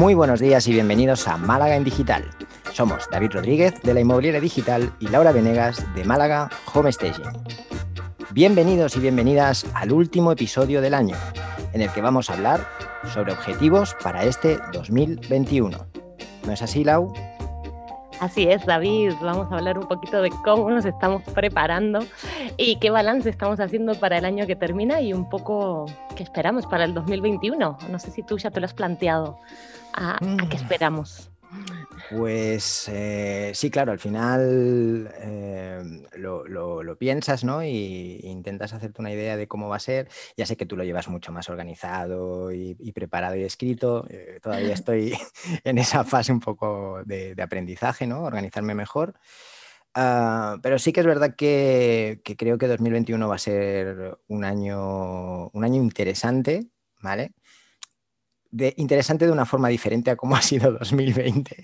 Muy buenos días y bienvenidos a Málaga en Digital. Somos David Rodríguez de la Inmobiliaria Digital y Laura Venegas de Málaga Home Staging. Bienvenidos y bienvenidas al último episodio del año, en el que vamos a hablar sobre objetivos para este 2021. ¿No es así, Lau? Así es, David. Vamos a hablar un poquito de cómo nos estamos preparando y qué balance estamos haciendo para el año que termina y un poco qué esperamos para el 2021. No sé si tú ya te lo has planteado. ¿A, qué mm. esperamos? Pues eh, sí, claro, al final eh, lo, piensas, ¿no? Y, intentas hacerte una idea de cómo va a ser. Ya sé que tú lo llevas mucho más organizado y, preparado y escrito. Eh, todavía estoy en esa fase un poco de, aprendizaje, ¿no? Organizarme mejor. Ah, pero sí que es verdad que, que, creo que 2021 va a ser un año, un año interesante, ¿vale? Interesante de una forma diferente a cómo ha sido 2020.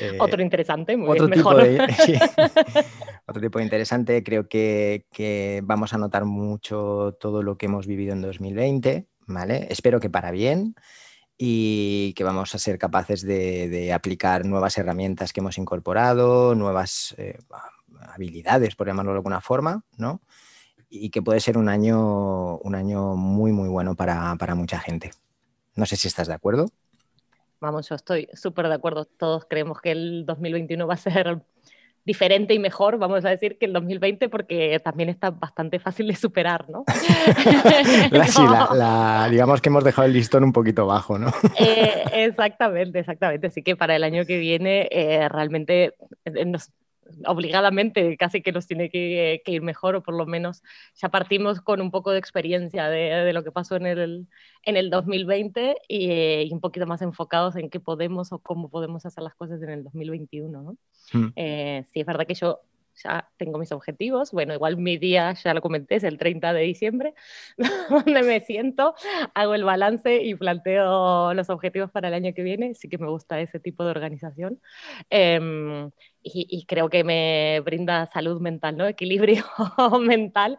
Eh, otro interesante, muy otro tipo De, otro tipo de interesante. Creo que, vamos a notar mucho todo lo que hemos vivido en 2020, ¿vale? Espero que para bien y que vamos a ser capaces de, aplicar nuevas herramientas que hemos incorporado, nuevas eh, habilidades, por llamarlo de alguna forma, ¿no? Y que puede ser un año, un año muy, muy bueno para mucha gente. No sé si estás de acuerdo. Vamos, yo estoy súper de acuerdo. Todos creemos que el 2021 va a ser diferente y mejor, vamos a decir, que el 2020, porque también está bastante fácil de superar, ¿no? Sí, digamos que hemos dejado el listón un poquito bajo, ¿no? Eh, exactamente, exactamente. Así que para el año que viene eh, realmente eh, nos, obligadamente casi que nos tiene que, ir mejor, o por lo menos ya partimos con un poco de experiencia de, lo que pasó en el, en el 2020 y, un poquito más enfocados en qué podemos o cómo podemos hacer las cosas en el 2021. ¿no? Mm. Eh, sí, es verdad que yo ya tengo mis objetivos. Bueno, igual mi día, ya lo comenté, es el 30 de diciembre, donde me siento, hago el balance y planteo los objetivos para el año que viene. Sí que me gusta ese tipo de organización. Em, y, creo que me brinda salud mental, ¿no? equilibrio mental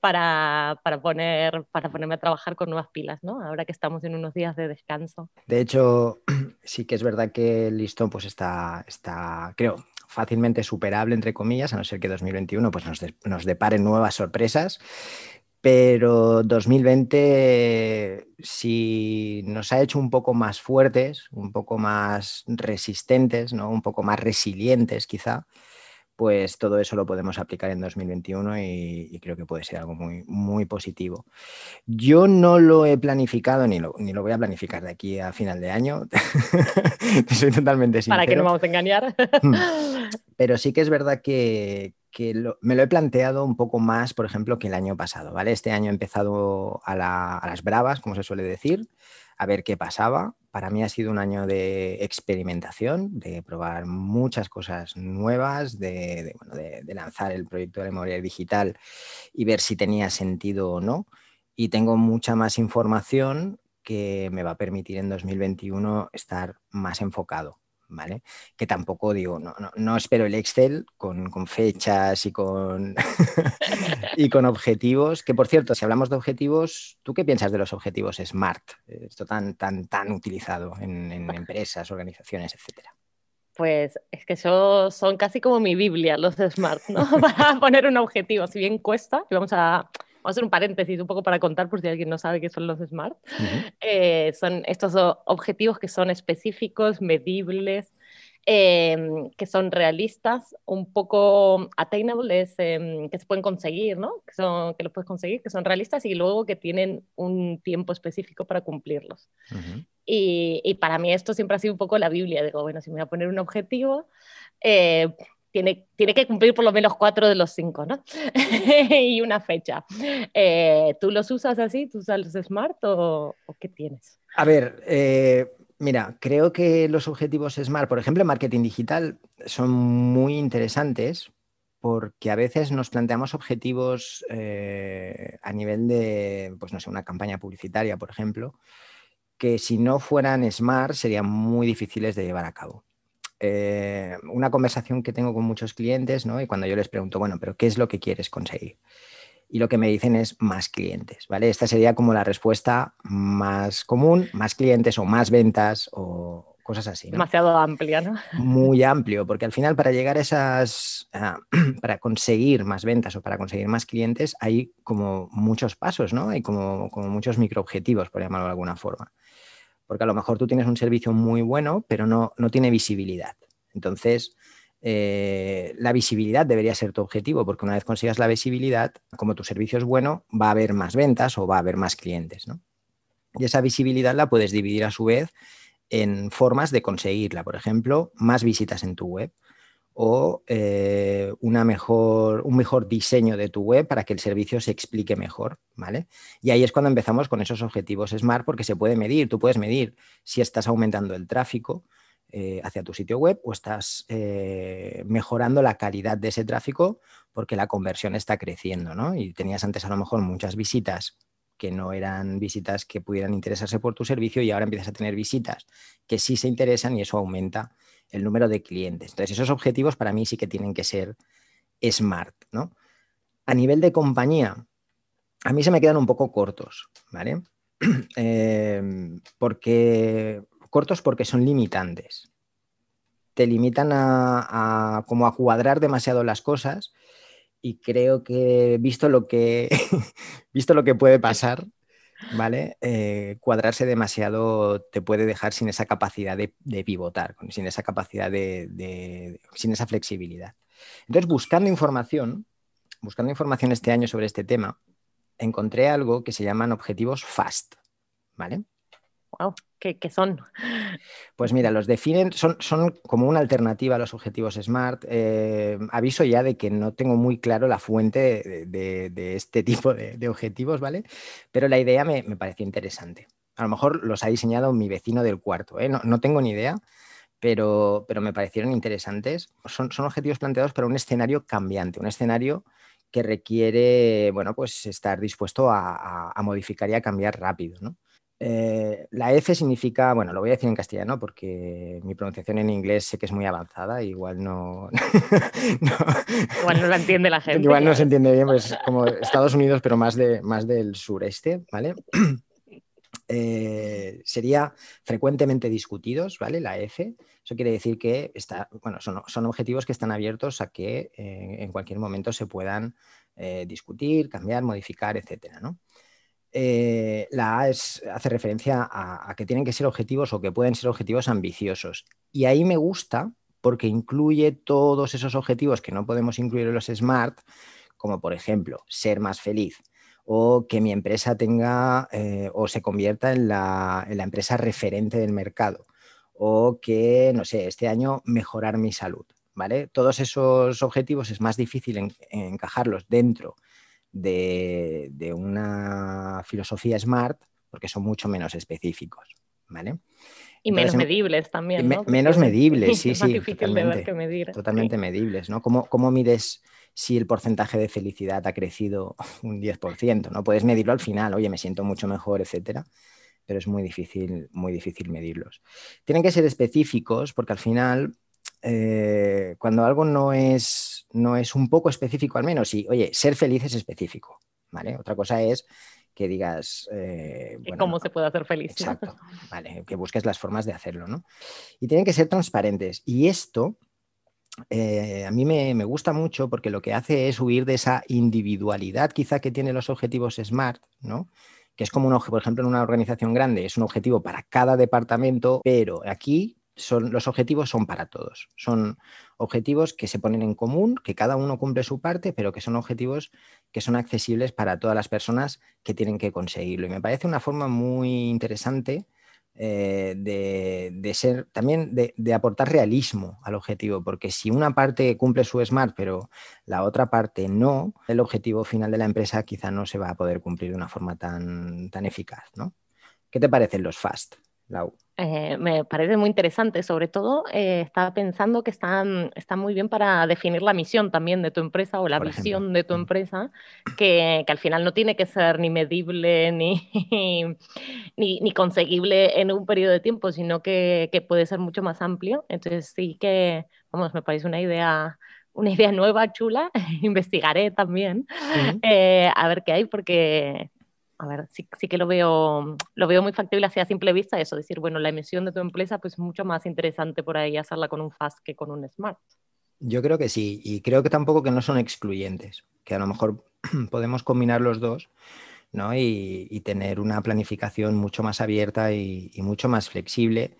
para, para, poner, para ponerme a trabajar con nuevas pilas, ¿no? ahora que estamos en unos días de descanso. De hecho, sí que es verdad que el listón pues está, está creo, fácilmente superable, entre comillas, a no ser que 2021 pues, nos, nos deparen nuevas sorpresas. Pero 2020 si nos ha hecho un poco más fuertes, un poco más resistentes, ¿no? un poco más resilientes quizá, pues todo eso lo podemos aplicar en 2021 y, creo que puede ser algo muy, muy positivo. Yo no lo he planificado ni lo, ni lo voy a planificar de aquí a final de año. soy totalmente sincero. Para que no vamos a engañar. Mm. Pero sí que es verdad que, me lo he planteado un poco más, por ejemplo, que el año pasado. ¿vale? Este año he empezado a las bravas, como se suele decir a ver qué pasaba. Para mí ha sido un año de experimentación, de probar muchas cosas nuevas, de, lanzar el proyecto de memoria digital y ver si tenía sentido o no. Y tengo mucha más información que me va a permitir en 2021 estar más enfocado Que tampoco digo, no, no, espero el Excel con, fechas y con, y con objetivos, que por cierto, si hablamos de objetivos, ¿tú qué piensas de los objetivos SMART? Esto tan, tan, tan utilizado en, empresas, organizaciones, etcétera. Pues es que eso son casi como mi Biblia, los SMART, ¿no? Para poner un objetivo, si bien cuesta, y vamos a a hacer un paréntesis un poco para contar por si alguien no sabe qué son los SMART. Eh, son estos objetivos que son específicos, medibles, em, que son realistas, un poco attainable, em, que se pueden conseguir, ¿no? Que, son, que los puedes conseguir, que son realistas y luego que tienen un tiempo específico para cumplirlos. y, y, para mí esto siempre ha sido un poco la Biblia. Digo, bueno, si me voy a poner un objetivo, eh, tiene, tiene que cumplir por lo menos cuatro de los cinco, ¿no? y una fecha. Eh, ¿Tú los usas así? ¿Tú usas los Smart o, qué tienes? A ver, eh, mira, creo que los objetivos Smart, por ejemplo, en marketing digital, son muy interesantes porque a veces nos planteamos objetivos eh, a nivel de, pues no sé, una campaña publicitaria, por ejemplo, que si no fueran Smart serían muy difíciles de llevar a cabo. Eh, una conversación que tengo con muchos clientes, ¿no? Y cuando yo les pregunto, bueno, pero ¿qué es lo que quieres conseguir? y lo que me dicen es más clientes, ¿vale? Esta sería como la respuesta más común, más clientes o más ventas o cosas así. Demasiado amplia, ¿no? Muy amplio, porque al final para llegar a esas, para conseguir más ventas o para conseguir más clientes hay como muchos pasos, ¿no? Hay como, como muchos microobjetivos, por llamarlo de alguna forma. Porque a lo mejor tú tienes un servicio muy bueno, pero no, no tiene visibilidad. Entonces, eh, la visibilidad debería ser tu objetivo, porque una vez consigas la visibilidad, como tu servicio es bueno, va a haber más ventas o va a haber más clientes. ¿no? Y esa visibilidad la puedes dividir a su vez en formas de conseguirla. Por ejemplo, más visitas en tu web o eh, una mejor, un mejor diseño de tu web para que el servicio se explique mejor, ¿vale? Y ahí es cuando empezamos con esos objetivos Smart porque se puede medir, tú puedes medir si estás aumentando el tráfico, eh, hacia tu sitio web o estás eh, mejorando la calidad de ese tráfico porque la conversión está creciendo, ¿no? Y tenías antes a lo mejor muchas visitas que no eran visitas que pudieran interesarse por tu servicio y ahora empiezas a tener visitas que sí se interesan y eso aumenta el número de clientes. Entonces, esos objetivos para mí sí que tienen que ser smart, ¿no? A nivel de compañía, a mí se me quedan un poco cortos, ¿vale? Eh, porque cortos porque son limitantes. Te limitan a, como a cuadrar demasiado las cosas y creo que visto lo que, visto lo que puede pasar, ¿vale? Eh, cuadrarse demasiado te puede dejar sin esa capacidad de, pivotar, sin esa capacidad de, sin esa flexibilidad. Entonces, buscando información, buscando información este año sobre este tema, encontré algo que se llaman objetivos FAST, ¿vale? Wow, ¿qué, son? Pues mira, los definen, son, son como una alternativa a los objetivos SMART. Eh, aviso ya de que no tengo muy claro la fuente de, este tipo de, objetivos, ¿vale? Pero la idea me, pareció interesante. A lo mejor los ha diseñado mi vecino del cuarto, ¿eh? no, tengo ni idea, pero, pero me parecieron interesantes. Son, son objetivos planteados para un escenario cambiante, un escenario que requiere, bueno, pues estar dispuesto a, a modificar y a cambiar rápido, ¿no? Eh, la F significa, bueno, lo voy a decir en castellano porque mi pronunciación en inglés sé que es muy avanzada, igual no, Igual no la entiende la gente. Igual no se entiende bien, pues como Estados Unidos, pero más, de, más del sureste, ¿vale? Eh, sería frecuentemente discutidos, ¿vale? La F. Eso quiere decir que está, bueno, son, objetivos que están abiertos a que eh, en cualquier momento se puedan discutir, cambiar, modificar, etcétera, ¿no? Eh, la A hace referencia a, que tienen que ser objetivos o que pueden ser objetivos ambiciosos. Y ahí me gusta porque incluye todos esos objetivos que no podemos incluir en los SMART, como por ejemplo ser más feliz o que mi empresa tenga eh, o se convierta en la, empresa referente del mercado o que, no sé, este año mejorar mi salud. ¿vale? Todos esos objetivos es más difícil encajarlos dentro de, una filosofía smart porque son mucho menos específicos, ¿vale? Y menos medibles también, ¿no? menos medibles, sí, sí. totalmente, medir. Totalmente medibles, ¿no? ¿Cómo, ¿Cómo, mides si el porcentaje de felicidad ha crecido un 10%? ¿no? Puedes medirlo al final, oye, me siento mucho mejor, etcétera, pero es muy difícil, muy difícil medirlos. Tienen que ser específicos porque al final eh, cuando algo no es, no es un poco específico al menos, y oye, ser feliz es específico, ¿vale? Otra cosa es que digas... Eh, ¿Cómo se puede hacer feliz? Exacto, vale, que busques las formas de hacerlo, ¿no? Y tienen que ser transparentes. Y esto... Eh, a mí me, me, gusta mucho porque lo que hace es huir de esa individualidad quizá que tienen los objetivos SMART, ¿no? que es como un por ejemplo, en una organización grande es un objetivo para cada departamento, pero aquí los objetivos son para todos. Son objetivos que se ponen en común, que cada uno cumple su parte, pero que son objetivos que son accesibles para todas las personas que tienen que conseguirlo. Y me parece una forma muy interesante eh, de, ser, también de, de, aportar realismo al objetivo, porque si una parte cumple su SMART, pero la otra parte no, el objetivo final de la empresa quizá no se va a poder cumplir de una forma tan, tan eficaz. ¿no? ¿Qué te parecen los FAST, Lau? Eh, me parece muy interesante, sobre todo eh, estaba pensando que está, está, muy bien para definir la misión también de tu empresa o la visión de tu empresa, que, que, al final no tiene que ser ni medible ni, ni, ni, conseguible en un periodo de tiempo, sino que, que, puede ser mucho más amplio. Entonces sí que, vamos, me parece una idea una idea nueva, chula, investigaré también eh, a ver qué hay, porque, a ver, sí, que lo veo, lo veo muy factible hacia simple vista, eso, decir, bueno, la emisión de tu empresa, pues mucho más interesante por ahí hacerla con un FAST que con un SMART. Yo creo que sí, y creo que tampoco que no son excluyentes, que a lo mejor podemos combinar los dos. ¿no? Y, tener una planificación mucho más abierta y, y, mucho más flexible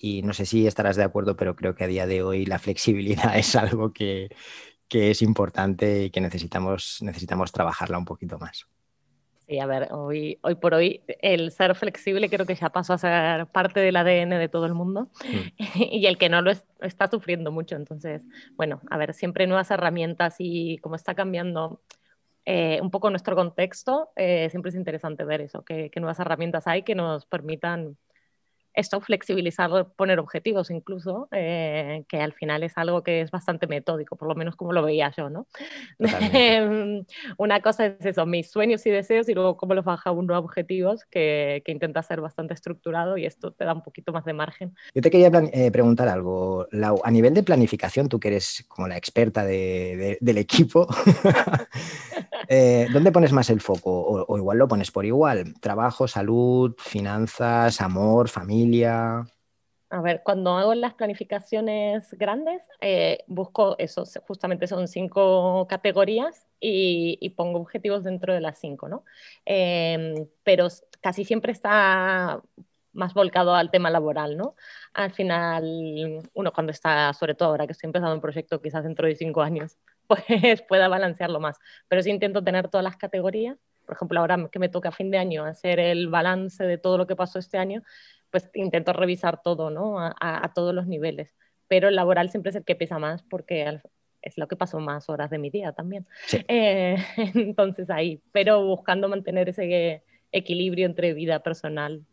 y no sé si estarás de acuerdo, pero creo que a día de hoy la flexibilidad es algo que, es importante y que necesitamos, necesitamos trabajarla un poquito más. Sí, a ver, hoy, hoy por hoy el ser flexible creo que ya pasó a ser parte del ADN de todo el mundo mm. y el que no lo está sufriendo mucho. Entonces, bueno, a ver, siempre nuevas herramientas y como está cambiando eh, un poco nuestro contexto, eh, siempre es interesante ver eso, qué nuevas herramientas hay que nos permitan esto, flexibilizar, poner objetivos incluso, eh, que al final es algo que es bastante metódico, por lo menos como lo veía yo, ¿no? Em, una cosa es eso, mis sueños y deseos y luego cómo los baja uno a objetivos que, que, intenta ser bastante estructurado y esto te da un poquito más de margen. Yo te quería eh, preguntar algo, Lau, a nivel de planificación, tú que eres como la experta de, del equipo, eh, ¿dónde pones más el foco? o igual lo pones por igual, trabajo, salud, finanzas, amor, familia a ver, cuando hago las planificaciones grandes, eh, busco eso, justamente son cinco categorías y, pongo objetivos dentro de las cinco, ¿no? Em, pero casi siempre está más volcado al tema laboral, ¿no? Al final, uno cuando está, sobre todo ahora que estoy empezando un proyecto quizás dentro de cinco años, pues pueda balancearlo más. Pero sí intento tener todas las categorías. Por ejemplo, ahora que me toca a fin de año hacer el balance de todo lo que pasó este año, pues intento revisar todo, ¿no? A, todos los niveles. Pero el laboral siempre es el que pesa más porque es lo que pasó más horas de mi día también. Eh, entonces ahí, pero buscando mantener ese equilibrio entre vida personal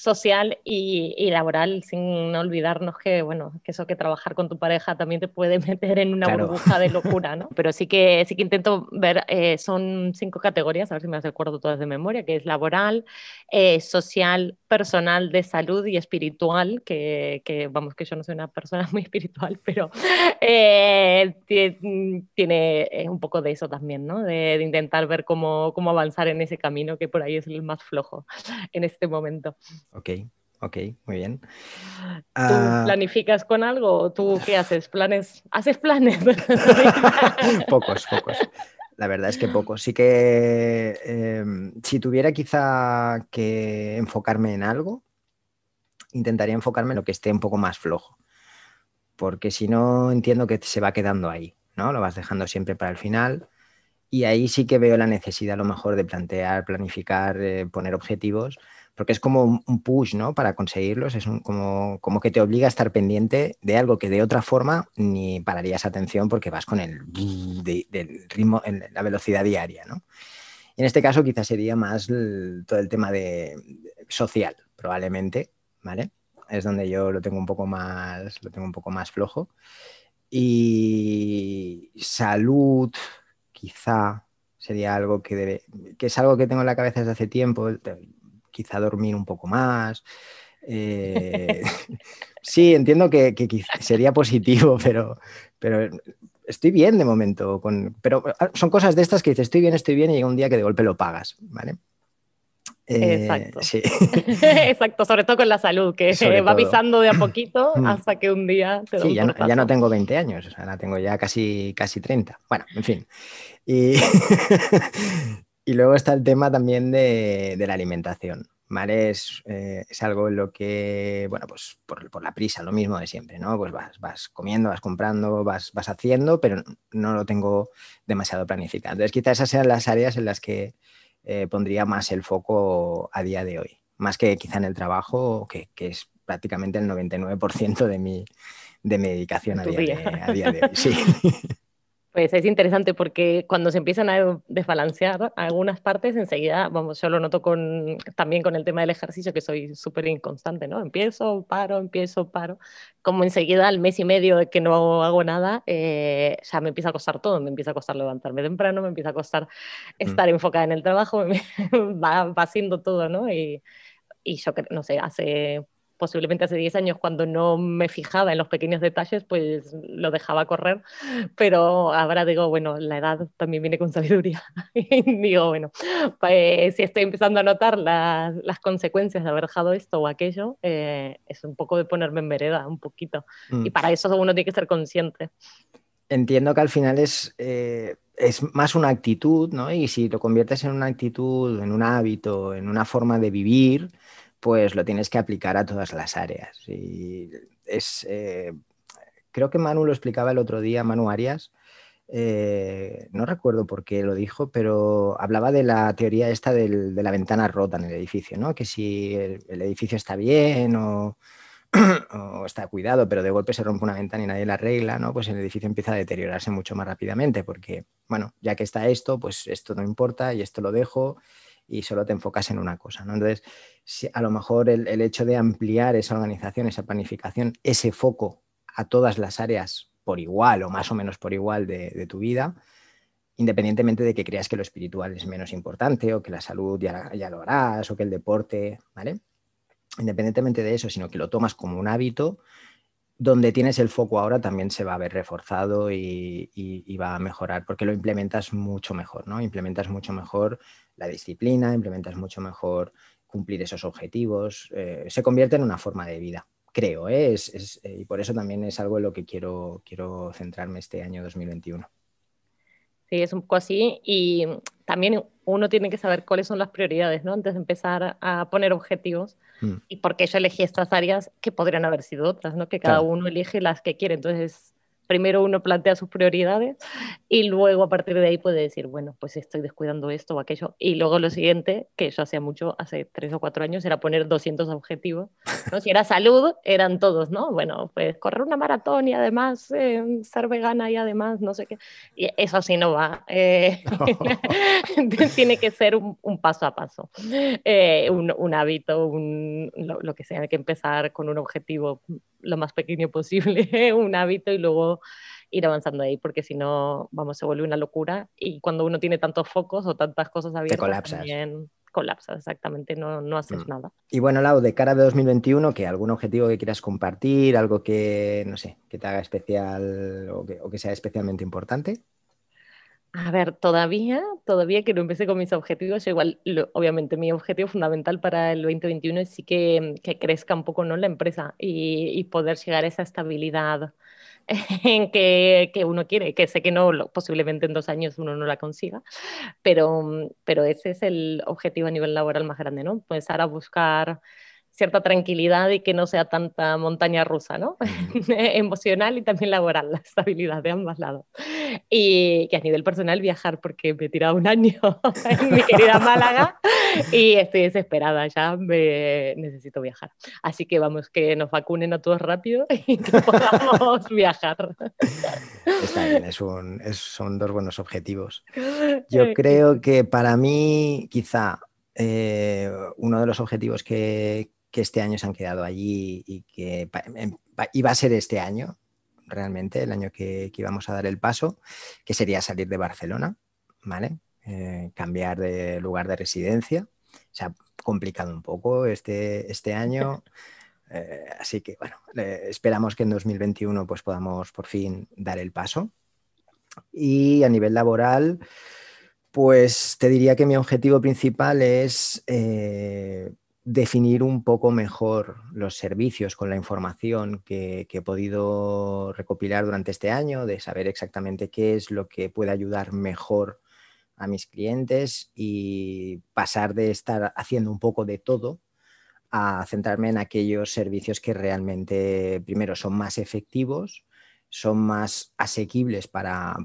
social y, laboral, sin olvidarnos que, bueno, que eso que trabajar con tu pareja también te puede meter en una burbuja de locura, ¿no? Pero sí que, sí que intento ver, eh, son cinco categorías, a ver si me acuerdo todas de memoria, que es laboral, eh, social, personal, de salud y espiritual, que, que, vamos, que yo no soy una persona muy espiritual, pero eh, tiene un poco de eso también, ¿no? De, de intentar ver cómo, cómo avanzar en ese camino que por ahí es el más flojo en este momento. Ok, ok, muy bien. ¿Tú ah, planificas con algo tú qué haces? ¿Planes? ¿Haces planes? pocos, pocos. La verdad es que pocos. Sí que em, si tuviera quizá que enfocarme en algo, intentaría enfocarme en lo que esté un poco más flojo. Porque si no, entiendo que se va quedando ahí, ¿no? Lo vas dejando siempre para el final. Y ahí sí que veo la necesidad a lo mejor de plantear, planificar, eh, poner objetivos porque es como un push, ¿no? Para conseguirlos, es como, como que te obliga a estar pendiente de algo que de otra forma ni pararías atención porque vas con el del ritmo, en la velocidad diaria, ¿no? En este caso quizás sería más todo el tema de social, probablemente, ¿vale? Es donde yo lo tengo un poco más, lo tengo un poco más flojo. Y salud, quizá sería algo que debe, que es algo que tengo en la cabeza desde hace tiempo quizá dormir un poco más. Eh, sí, entiendo que, sería positivo, pero, pero estoy bien de momento. Con, pero ah, son cosas de estas que dices, estoy bien, estoy bien, y llega un día que de golpe lo pagas, ¿vale? Eh, Exacto. Sí. Exacto, sobre todo con la salud, que va pisando de a poquito mm. hasta que un día te Sí, ya no, ya no, tengo 20 años, o sea, la tengo ya casi, casi 30. Bueno, en fin. Y, Y luego está el tema también de, la alimentación, ¿vale? Es, eh, es, algo en lo que, bueno, pues por, la prisa, lo mismo de siempre, ¿no? Pues vas, vas comiendo, vas comprando, vas, vas haciendo, pero no lo tengo demasiado planificado. Entonces quizás esas sean las áreas en las que eh, pondría más el foco a día de hoy, más que quizá en el trabajo, que, que es prácticamente el 99% de mi, de mi dedicación a día, a día de hoy. Sí. Pues es interesante porque cuando se empiezan a desbalancear algunas partes, enseguida, vamos, yo lo noto con, también con el tema del ejercicio, que soy súper inconstante, ¿no? Empiezo, paro, empiezo, paro. Como enseguida, al mes y medio de que no hago nada, eh, ya me empieza a costar todo. Me empieza a costar levantarme temprano, me empieza a costar estar enfocada en el trabajo, va, va haciendo todo, ¿no? Y, y yo, no sé, hace posiblemente hace 10 años cuando no me fijaba en los pequeños detalles, pues lo dejaba correr, pero ahora digo, bueno, la edad también viene con sabiduría. y digo, bueno, pues si estoy empezando a notar las, las consecuencias de haber dejado esto o aquello, eh, es un poco de ponerme en vereda, un poquito. Mm. Y para eso uno tiene que ser consciente. Entiendo que al final es... Eh, es más una actitud, ¿no? Y si lo conviertes en una actitud, en un hábito, en una forma de vivir, pues lo tienes que aplicar a todas las áreas. Y es, eh, creo que Manu lo explicaba el otro día, Manu Arias, eh, no recuerdo por qué lo dijo, pero hablaba de la teoría esta de la ventana rota en el edificio, ¿no? Que si el edificio está bien o o está cuidado, pero de golpe se rompe una ventana y nadie la arregla, ¿no? Pues el edificio empieza a deteriorarse mucho más rápidamente, porque, bueno, ya que está esto, pues esto no importa y esto lo dejo y solo te enfocas en una cosa, ¿no? Entonces, a lo mejor el, hecho de ampliar esa organización, esa planificación, ese foco a todas las áreas por igual o más o menos por igual de, tu vida, independientemente de que creas que lo espiritual es menos importante o que la salud ya, ya lo harás o que el deporte, ¿vale? independientemente de eso, sino que lo tomas como un hábito, donde tienes el foco ahora también se va a ver reforzado y, va a mejorar, porque lo implementas mucho mejor, ¿no? Implementas mucho mejor la disciplina, implementas mucho mejor cumplir esos objetivos, eh, se convierte en una forma de vida, creo, ¿eh? eh, y por eso también es algo en lo que quiero, quiero centrarme este año 2021. Sí, es un poco así y también uno tiene que saber cuáles son las prioridades, ¿no? Antes de empezar a poner objetivos mm. y por qué yo elegí estas áreas que podrían haber sido otras, ¿no? Que cada uno elige las que quiere. Entonces, primero uno plantea sus prioridades y luego a partir de ahí puede decir, bueno, pues estoy descuidando esto o aquello. Y luego lo siguiente, que yo hacía mucho hace tres o cuatro años, era poner 200 objetivos. ¿no? Si era salud, eran todos, ¿no? Bueno, pues correr una maratón y además eh, ser vegana y además no sé qué. Y eso así no va. Eh, tiene que ser un, paso a paso, eh, un, hábito, un, lo, lo que sea, hay que empezar con un objetivo lo más pequeño posible, un hábito y luego ir avanzando ahí, porque si no, vamos, se vuelve una locura y cuando uno tiene tantos focos o tantas cosas abiertas, Te colapsas. también colapsas, exactamente, no, no haces mm. nada. Y bueno, Lau, de cara a 2021, ¿qué? ¿Algún objetivo que quieras compartir? ¿Algo que, no sé, que te haga especial o que, o que sea especialmente importante? A ver, todavía, todavía que no empecé con mis objetivos, igual, obviamente mi objetivo fundamental para el 2021 es sí que, que crezca un poco ¿no? la empresa y, y, poder llegar a esa estabilidad que, que, uno quiere, que sé que no, posiblemente en dos años uno no la consiga, pero, pero ese es el objetivo a nivel laboral más grande, ¿no? Empezar a buscar cierta tranquilidad y que no sea tanta montaña rusa, ¿no? Emocional y también laboral, la estabilidad de ambos lados. Y que a nivel personal viajar, porque me he tirado un año en mi querida Málaga y estoy desesperada, ya me necesito viajar. Así que vamos, que nos vacunen a todos rápido y que podamos viajar. Está bien, es un, son dos buenos objetivos. Yo creo que para mí, quizá, eh, uno de los objetivos que, que este año se han quedado allí y que em, iba a ser este año, realmente, el año que, íbamos a dar el paso, que sería salir de Barcelona, ¿vale? Eh, cambiar de lugar de residencia. Se ha complicado un poco este, este año. Eh, así que, bueno, esperamos que en 2021 pues, podamos por fin dar el paso. Y a nivel laboral, pues te diría que mi objetivo principal es eh, definir un poco mejor los servicios con la información que, he podido recopilar durante este año, de saber exactamente qué es lo que puede ayudar mejor a mis clientes y pasar de estar haciendo un poco de todo a centrarme en aquellos servicios que realmente, primero, son más efectivos, son más asequibles para,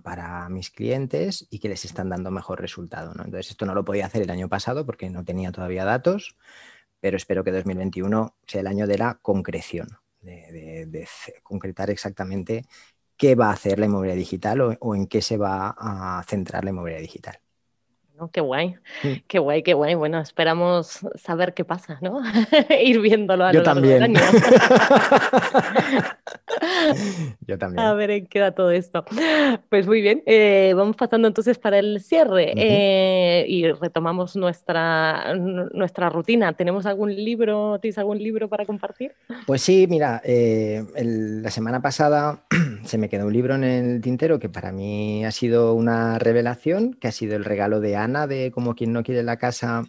mis clientes y que les están dando mejor resultado. Entonces, esto no lo podía hacer el año pasado porque no tenía todavía datos pero espero que 2021 sea el año de la concreción, de, concretar exactamente qué va a hacer la inmobiliaria digital o, en qué se va a centrar la inmobiliaria digital. qué guay, qué guay, qué guay. Bueno, esperamos saber qué pasa, ¿no? Ir viéndolo a Yo lo largo también. del año. Yo también. A ver en qué da todo esto. Pues muy bien, eh, vamos pasando entonces para el cierre eh, y retomamos nuestra, nuestra rutina. ¿Tenemos algún libro, tienes algún libro para compartir? Pues sí, mira, eh, el- la semana pasada se me quedó un libro en el tintero que para mí ha sido una revelación, que ha sido el regalo de Ana de Como quien no quiere la casa,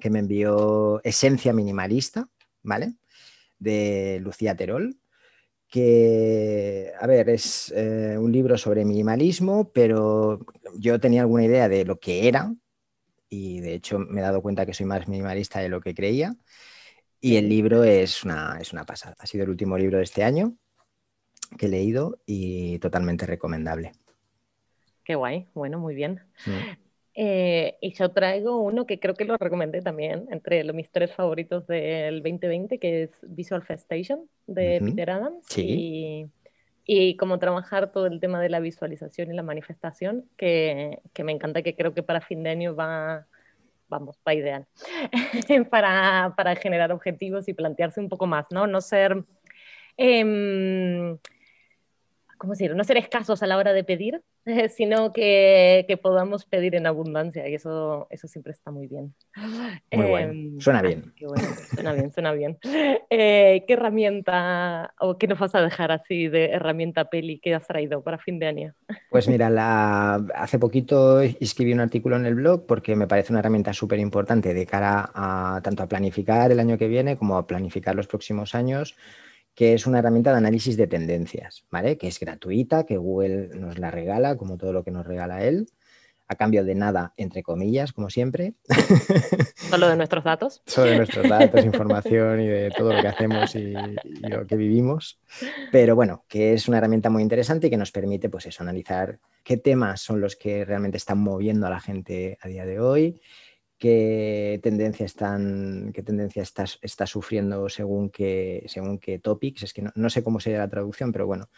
que me envió Esencia Minimalista, ¿vale? De Lucía Terol, que, a ver, es eh, un libro sobre minimalismo, pero yo tenía alguna idea de lo que era y de hecho me he dado cuenta que soy más minimalista de lo que creía. Y el libro es una, es una pasada. Ha sido el último libro de este año que he leído y totalmente recomendable. Qué guay, bueno, muy bien. Mm. Eh, y yo traigo uno que creo que lo recomendé también entre los, mis tres favoritos del 2020, que es Visual Station de Ujú. Peter Adams. Sí. Y, y cómo trabajar todo el tema de la visualización y la manifestación, que, que me encanta, que creo que para fin de año va, vamos, va ideal para, para generar objetivos y plantearse un poco más, ¿no? No ser... em, ¿cómo decir? No ser escasos a la hora de pedir, sino que, que podamos pedir en abundancia y eso, eso siempre está muy bien. Muy bueno. Em, Suena bien. bueno, Suena bien, suena bien. Eh, ¿Qué herramienta o qué nos vas a dejar así de herramienta peli que has traído para fin de año? Pues mira, la- hace poquito escribí un artículo en el blog porque me parece una herramienta súper importante de cara a tanto a planificar el año que viene como a planificar los próximos años, que es una herramienta de análisis de tendencias, ¿vale? Que es gratuita, que Google nos la regala, como todo lo que nos regala él, a cambio de nada, entre comillas, como siempre. Solo de nuestros datos. sobre nuestros datos, información y de todo lo que hacemos y, y lo que vivimos. Pero bueno, que es una herramienta muy interesante y que nos permite, pues eso, analizar qué temas son los que realmente están moviendo a la gente a día de hoy, qué tendencia están, qué tendencia está, está sufriendo según qué, según qué topics. Es que no, no sé cómo sería la traducción, pero bueno,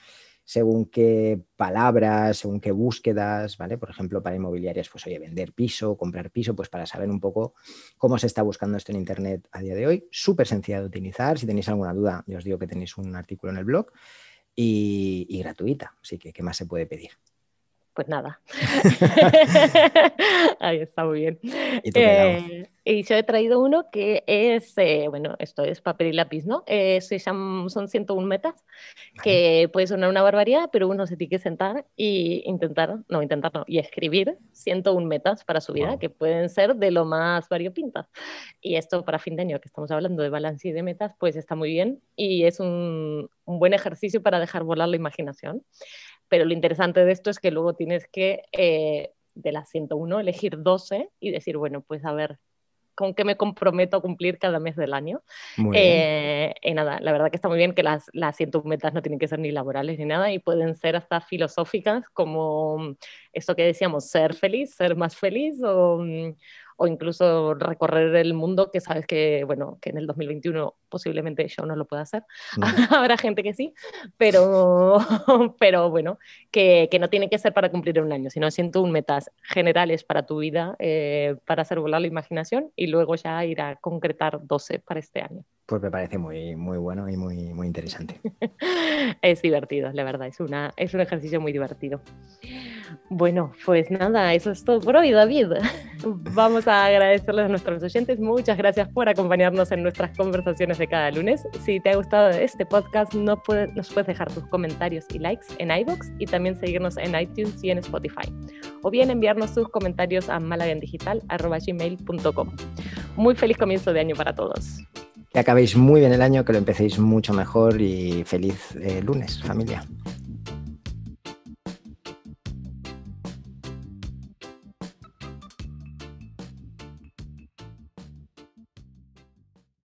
según qué palabras, según qué búsquedas, ¿vale? Por ejemplo, para inmobiliarias, pues oye, vender piso, comprar piso, pues para saber un poco cómo se está buscando esto en Internet a día de hoy. Súper sencilla de utilizar. Si tenéis alguna duda, yo os digo que tenéis un artículo en el blog y, y gratuita. Así que, ¿qué más se puede pedir? Pues nada. Ahí está muy bien. Y. Eh, y yo he traído uno que es, eh, bueno, esto es papel y lápiz, ¿no? Eh, se llaman, son 101 metas, que puede sonar una barbaridad, pero uno se tiene que sentar y intentar, no, intentar no, y escribir 101 metas para su vida, Wow. que pueden ser de lo más variopintas. Y esto para fin de año, que estamos hablando de balance y de metas, pues está muy bien y es un, un buen ejercicio para dejar volar la imaginación. Pero lo interesante de esto es que luego tienes que, eh, de las 101, elegir 12 y decir, bueno, pues a ver, ¿con qué me comprometo a cumplir cada mes del año? Muy bien. Eh, y nada, la verdad que está muy bien que las, las 101 metas no tienen que ser ni laborales ni nada y pueden ser hasta filosóficas como mm, esto que decíamos, ser feliz, ser más feliz o, mm, o incluso recorrer el mundo que sabes que, bueno, que en el 2021 posiblemente yo no lo pueda hacer. No. Habrá gente que sí, pero, pero bueno, que, que no tiene que ser para cumplir un año, sino 101 metas generales para tu vida, eh, para hacer volar la imaginación y luego ya ir a concretar 12 para este año. Pues me parece muy, muy bueno y muy, muy interesante. Es divertido, la verdad, es, una, es un ejercicio muy divertido. Bueno, pues nada, eso es todo por hoy, David. Vamos a agradecerles a nuestros oyentes. Muchas gracias por acompañarnos en nuestras conversaciones de cada lunes. Si te ha gustado este podcast, no nos puedes dejar tus comentarios y likes en iBox y también seguirnos en iTunes y en Spotify. O bien enviarnos tus comentarios a malagendigital.gmail.com. Muy feliz comienzo de año para todos. Que acabéis muy bien el año, que lo empecéis mucho mejor y feliz eh, lunes, familia.